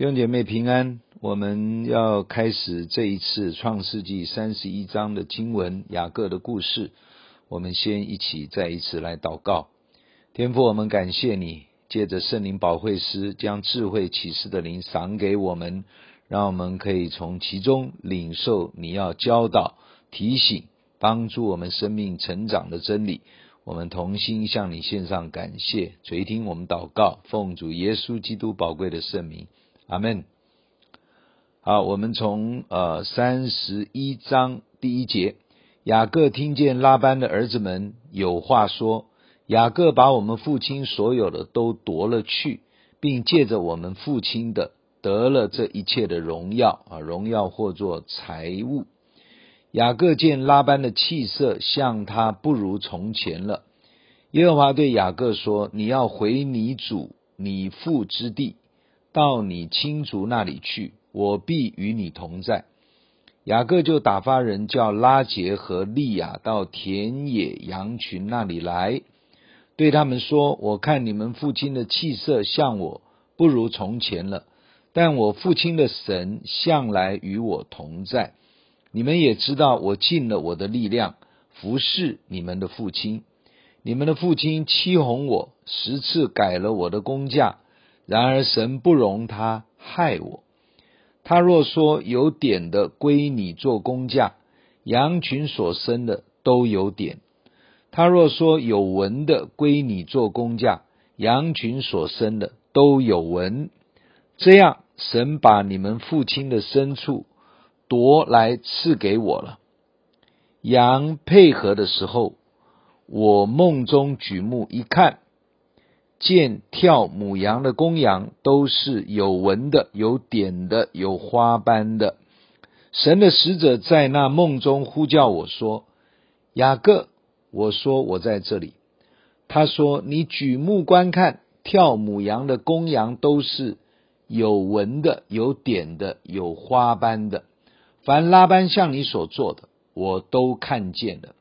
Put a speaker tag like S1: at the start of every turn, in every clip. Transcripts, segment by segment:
S1: 弟兄姐妹平安，我们要开始这一次创世纪三十一章的经文雅各的故事。我们先一起再一次来祷告，天父，我们感谢你，借着圣灵保惠师将智慧启示的灵赏给我们，让我们可以从其中领受你要教导、提醒、帮助我们生命成长的真理。我们同心向你献上感谢，垂听我们祷告，奉主耶稣基督宝贵的圣名。阿门。好，我们从呃三十一章第一节，雅各听见拉班的儿子们有话说，雅各把我们父亲所有的都夺了去，并借着我们父亲的得了这一切的荣耀啊，荣耀或作财物。雅各见拉班的气色像他不如从前了。耶和华对雅各说：“你要回你祖你父之地。”到你亲族那里去，我必与你同在。雅各就打发人叫拉结和利亚到田野羊群那里来，对他们说：“我看你们父亲的气色像我，不如从前了。但我父亲的神向来与我同在。你们也知道，我尽了我的力量服侍你们的父亲。你们的父亲欺哄我，十次改了我的工价。”然而神不容他害我。他若说有点的归你做工价，羊群所生的都有点；他若说有纹的归你做工价，羊群所生的都有纹。这样，神把你们父亲的牲畜夺来赐给我了。羊配合的时候，我梦中举目一看。见跳母羊的公羊都是有纹的、有点的、有花斑的。神的使者在那梦中呼叫我说：“雅各。”我说：“我在这里。”他说：“你举目观看，跳母羊的公羊都是有纹的、有点的、有花斑的。凡拉班向你所做的，我都看见了。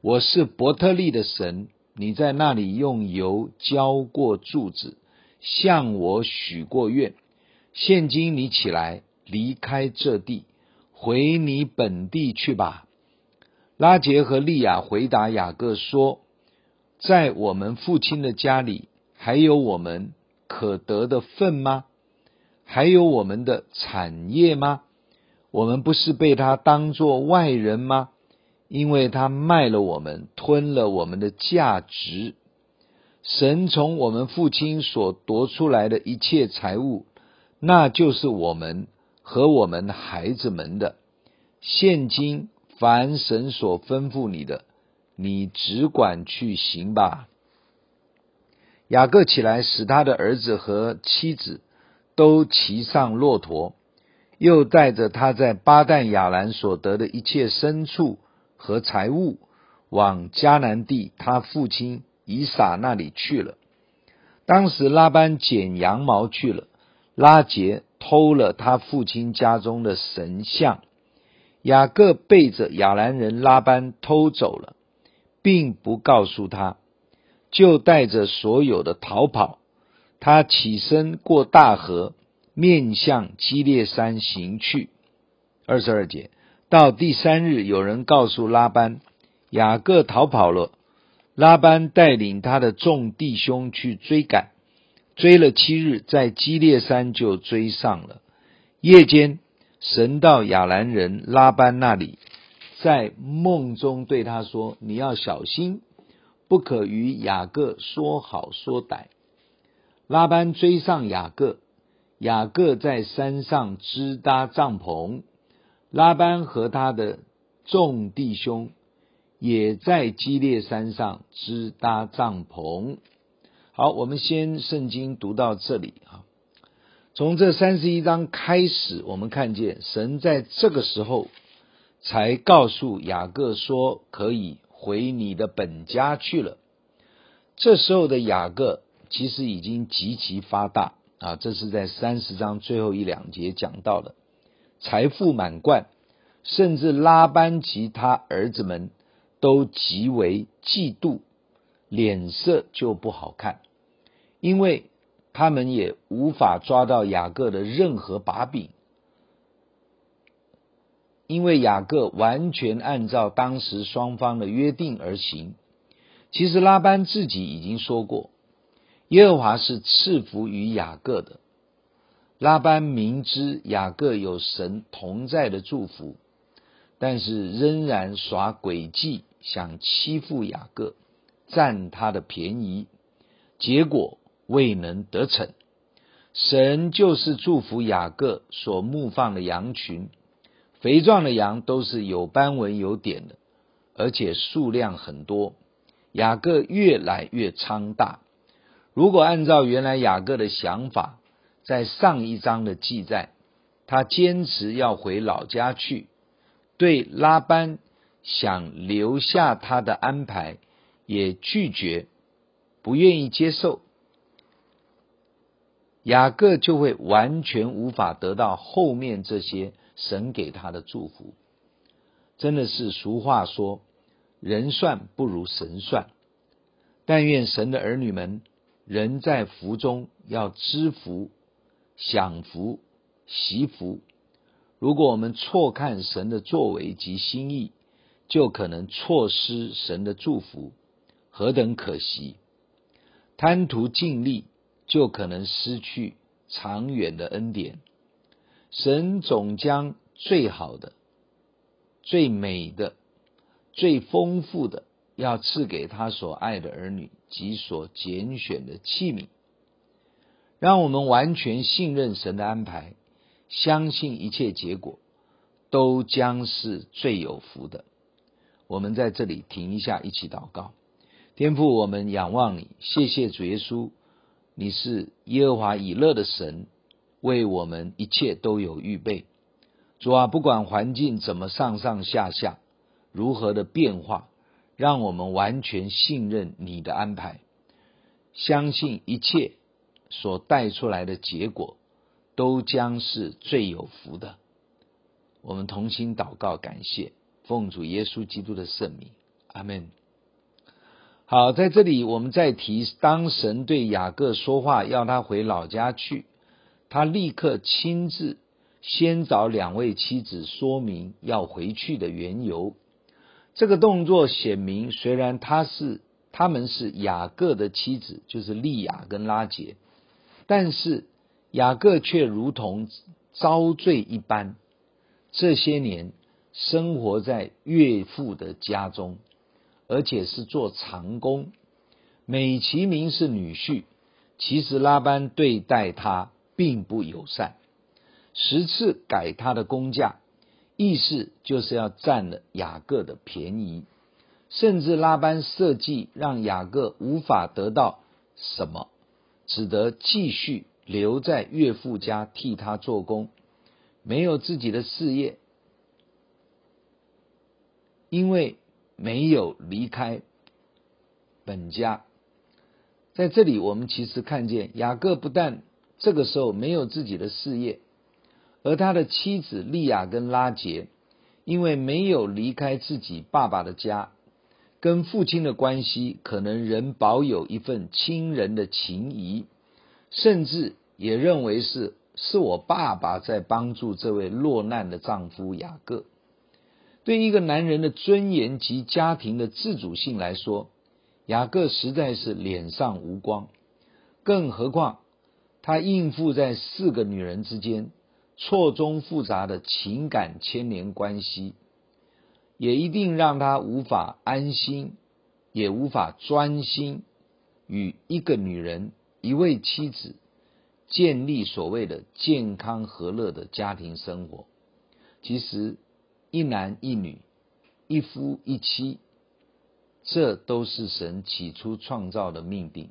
S1: 我是伯特利的神。”你在那里用油浇过柱子，向我许过愿。现今你起来，离开这地，回你本地去吧。拉杰和利亚回答雅各说：“在我们父亲的家里，还有我们可得的份吗？还有我们的产业吗？我们不是被他当作外人吗？”因为他卖了我们，吞了我们的价值。神从我们父亲所夺出来的一切财物，那就是我们和我们孩子们的。现今凡神所吩咐你的，你只管去行吧。雅各起来，使他的儿子和妻子都骑上骆驼，又带着他在巴旦亚兰所得的一切牲畜。和财物往迦南地他父亲以撒那里去了。当时拉班剪羊毛去了，拉结偷了他父亲家中的神像，雅各背着亚兰人拉班偷走了，并不告诉他，就带着所有的逃跑。他起身过大河，面向基列山行去。二十二节。到第三日，有人告诉拉班，雅各逃跑了。拉班带领他的众弟兄去追赶，追了七日，在基列山就追上了。夜间，神到亚兰人拉班那里，在梦中对他说：“你要小心，不可与雅各说好说歹。”拉班追上雅各，雅各在山上支搭帐篷。拉班和他的众弟兄也在基列山上支搭帐篷。好，我们先圣经读到这里啊。从这三十一章开始，我们看见神在这个时候才告诉雅各说，可以回你的本家去了。这时候的雅各其实已经极其发大啊，这是在三十章最后一两节讲到的。财富满贯，甚至拉班及他儿子们都极为嫉妒，脸色就不好看，因为他们也无法抓到雅各的任何把柄，因为雅各完全按照当时双方的约定而行。其实拉班自己已经说过，耶和华是赐福于雅各的。拉班明知雅各有神同在的祝福，但是仍然耍诡计，想欺负雅各，占他的便宜，结果未能得逞。神就是祝福雅各所牧放的羊群，肥壮的羊都是有斑纹有点的，而且数量很多。雅各越来越昌大。如果按照原来雅各的想法，在上一章的记载，他坚持要回老家去，对拉班想留下他的安排也拒绝，不愿意接受，雅各就会完全无法得到后面这些神给他的祝福。真的是俗话说。人算不如神算，但愿神的儿女们，人在福中要知福、享福、惜福。如果我们错看神的作为及心意，就可能错失神的祝福，何等可惜！贪图尽力，就可能失去长远的恩典。神总将最好的、最美的。最丰富的，要赐给他所爱的儿女及所拣选的器皿，让我们完全信任神的安排，相信一切结果都将是最有福的。我们在这里停一下，一起祷告。天父，我们仰望你，谢谢主耶稣，你是耶和华以勒的神，为我们一切都有预备。主啊，不管环境怎么上上下下。如何的变化，让我们完全信任你的安排，相信一切所带出来的结果都将是最有福的。我们同心祷告，感谢奉主耶稣基督的圣名，阿门。好，在这里我们再提，当神对雅各说话，要他回老家去，他立刻亲自先找两位妻子说明要回去的缘由。这个动作显明，虽然他是他们是雅各的妻子，就是利亚跟拉杰，但是雅各却如同遭罪一般，这些年生活在岳父的家中，而且是做长工，美其名是女婿，其实拉班对待他并不友善，十次改他的工价。意思就是要占了雅各的便宜，甚至拉班设计让雅各无法得到什么，只得继续留在岳父家替他做工，没有自己的事业，因为没有离开本家。在这里，我们其实看见雅各不但这个时候没有自己的事业。而他的妻子利亚跟拉杰，因为没有离开自己爸爸的家，跟父亲的关系可能仍保有一份亲人的情谊，甚至也认为是是我爸爸在帮助这位落难的丈夫雅各。对一个男人的尊严及家庭的自主性来说，雅各实在是脸上无光，更何况他应付在四个女人之间。错综复杂的情感牵连关系，也一定让他无法安心，也无法专心与一个女人、一位妻子建立所谓的健康和乐的家庭生活。其实，一男一女、一夫一妻，这都是神起初创造的命定。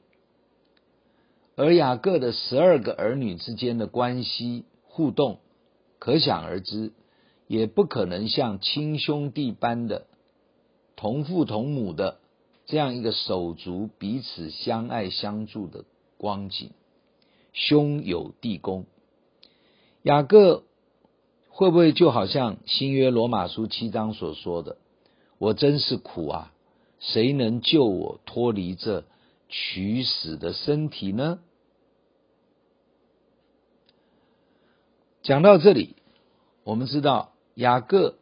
S1: 而雅各的十二个儿女之间的关系。互动可想而知，也不可能像亲兄弟般的同父同母的这样一个手足彼此相爱相助的光景。兄友弟恭，雅各会不会就好像新约罗马书七章所说的：“我真是苦啊，谁能救我脱离这取死的身体呢？”讲到这里，我们知道雅各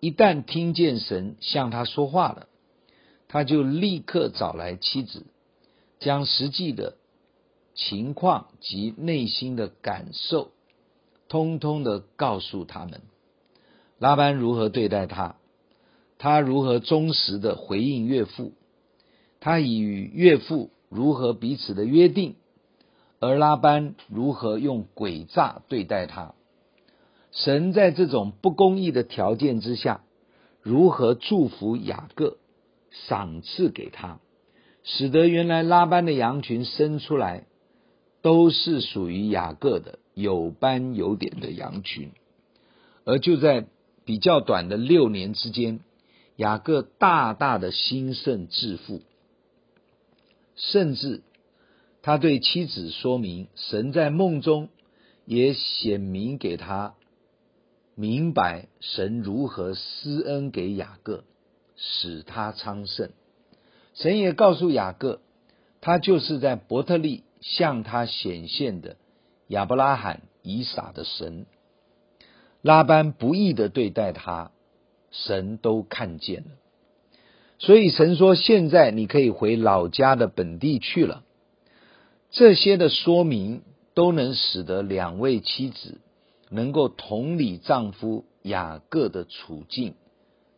S1: 一旦听见神向他说话了，他就立刻找来妻子，将实际的情况及内心的感受，通通的告诉他们。拉班如何对待他，他如何忠实的回应岳父，他已与岳父如何彼此的约定。而拉班如何用诡诈对待他？神在这种不公义的条件之下，如何祝福雅各，赏赐给他，使得原来拉班的羊群生出来，都是属于雅各的有斑有点的羊群。而就在比较短的六年之间，雅各大大的兴盛致富，甚至。他对妻子说明，神在梦中也显明给他明白，神如何施恩给雅各，使他昌盛。神也告诉雅各，他就是在伯特利向他显现的亚伯拉罕、以撒的神。拉班不义的对待他，神都看见了。所以神说：“现在你可以回老家的本地去了。”这些的说明都能使得两位妻子能够同理丈夫雅各的处境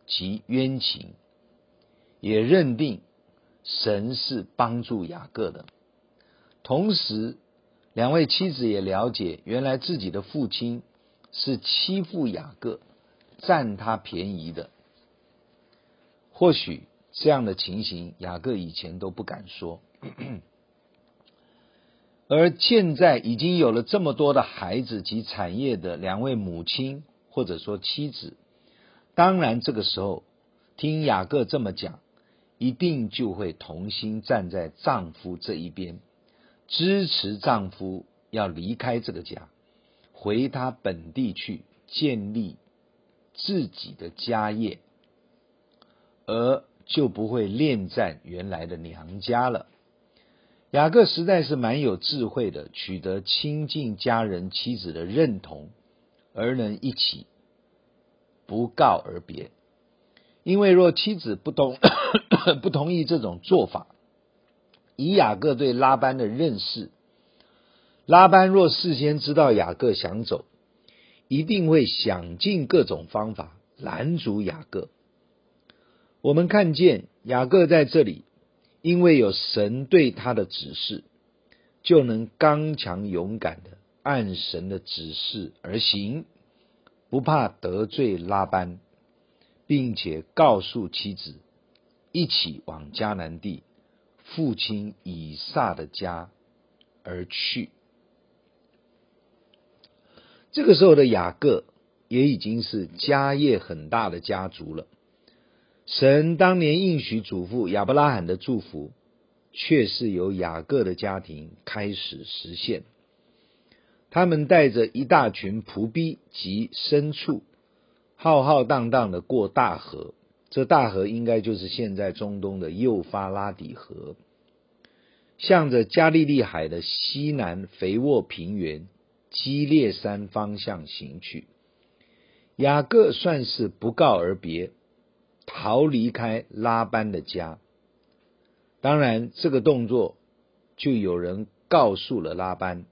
S1: 及冤情，也认定神是帮助雅各的。同时，两位妻子也了解，原来自己的父亲是欺负雅各、占他便宜的。或许这样的情形，雅各以前都不敢说。而现在已经有了这么多的孩子及产业的两位母亲或者说妻子，当然这个时候听雅各这么讲，一定就会同心站在丈夫这一边，支持丈夫要离开这个家，回他本地去建立自己的家业，而就不会恋战原来的娘家了。雅各实在是蛮有智慧的，取得亲近家人妻子的认同，而能一起不告而别。因为若妻子不同 不同意这种做法，以雅各对拉班的认识，拉班若事先知道雅各想走，一定会想尽各种方法拦阻雅各。我们看见雅各在这里。因为有神对他的指示，就能刚强勇敢的按神的指示而行，不怕得罪拉班，并且告诉妻子一起往迦南地父亲以撒的家而去。这个时候的雅各也已经是家业很大的家族了。神当年应许祖父亚伯拉罕的祝福，却是由雅各的家庭开始实现。他们带着一大群仆婢及牲畜，浩浩荡荡的过大河。这大河应该就是现在中东的幼发拉底河，向着加利利海的西南肥沃平原基列山方向行去。雅各算是不告而别。逃离开拉班的家，当然这个动作就有人告诉了拉班，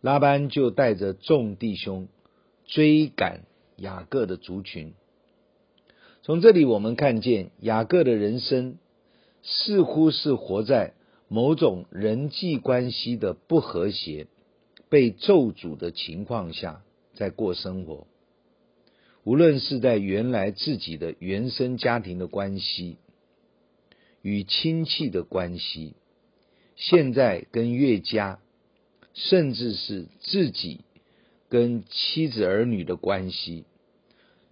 S1: 拉班就带着众弟兄追赶雅各的族群。从这里我们看见雅各的人生似乎是活在某种人际关系的不和谐、被咒诅的情况下在过生活。无论是在原来自己的原生家庭的关系，与亲戚的关系，现在跟岳家，甚至是自己跟妻子儿女的关系，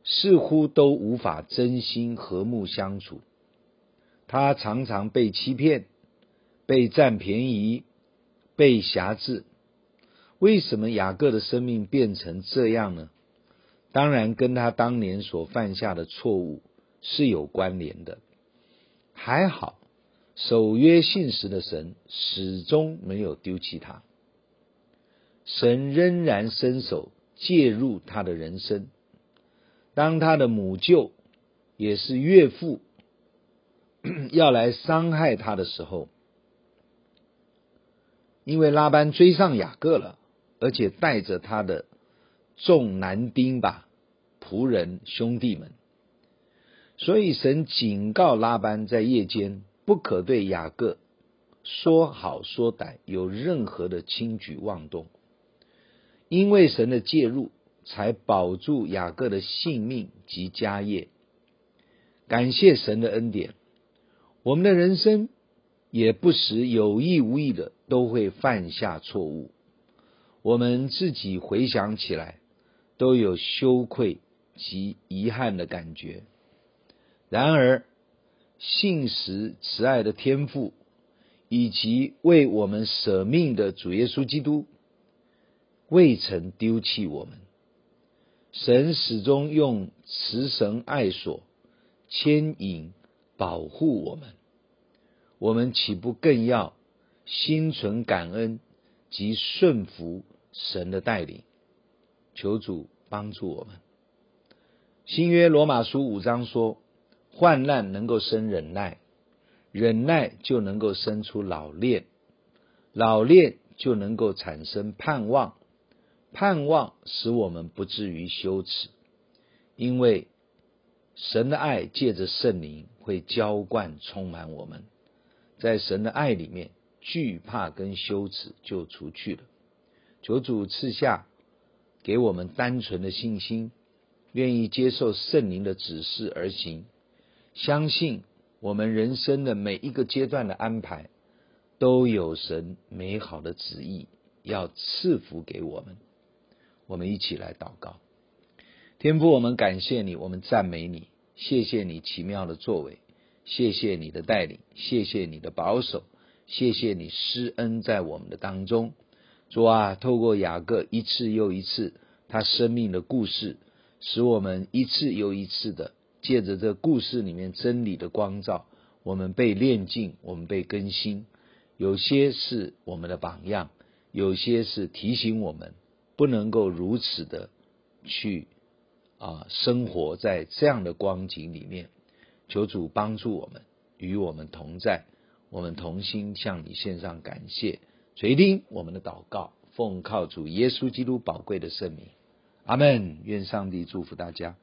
S1: 似乎都无法真心和睦相处。他常常被欺骗，被占便宜，被挟制。为什么雅各的生命变成这样呢？当然，跟他当年所犯下的错误是有关联的。还好，守约信实的神始终没有丢弃他，神仍然伸手介入他的人生。当他的母舅也是岳父 要来伤害他的时候，因为拉班追上雅各了，而且带着他的众男丁吧、仆人兄弟们，所以神警告拉班在夜间不可对雅各说好说歹，有任何的轻举妄动，因为神的介入。才保住雅各的性命及家业。感谢神的恩典，我们的人生也不时有意无意的都会犯下错误。我们自己回想起来，都有羞愧及遗憾的感觉。然而，信实慈爱的天父，以及为我们舍命的主耶稣基督，未曾丢弃我们。神始终用慈神爱所牵引保护我们，我们岂不更要心存感恩及顺服神的带领？求主帮助我们。新约罗马书五章说：患难能够生忍耐，忍耐就能够生出老练，老练就能够产生盼望。盼望使我们不至于羞耻，因为神的爱借着圣灵会浇灌充满我们，在神的爱里面，惧怕跟羞耻就除去了。求主赐下给我们单纯的信心，愿意接受圣灵的指示而行，相信我们人生的每一个阶段的安排都有神美好的旨意要赐福给我们。我们一起来祷告，天父，我们感谢你，我们赞美你，谢谢你奇妙的作为，谢谢你的带领，谢谢你的保守，谢谢你施恩在我们的当中。主啊，透过雅各一次又一次他生命的故事，使我们一次又一次的借着这故事里面真理的光照，我们被炼净，我们被更新。有些是我们的榜样，有些是提醒我们。不能够如此的去啊生活在这样的光景里面，求主帮助我们，与我们同在，我们同心向你献上感谢，垂听我们的祷告，奉靠主耶稣基督宝贵的圣名，阿门。愿上帝祝福大家。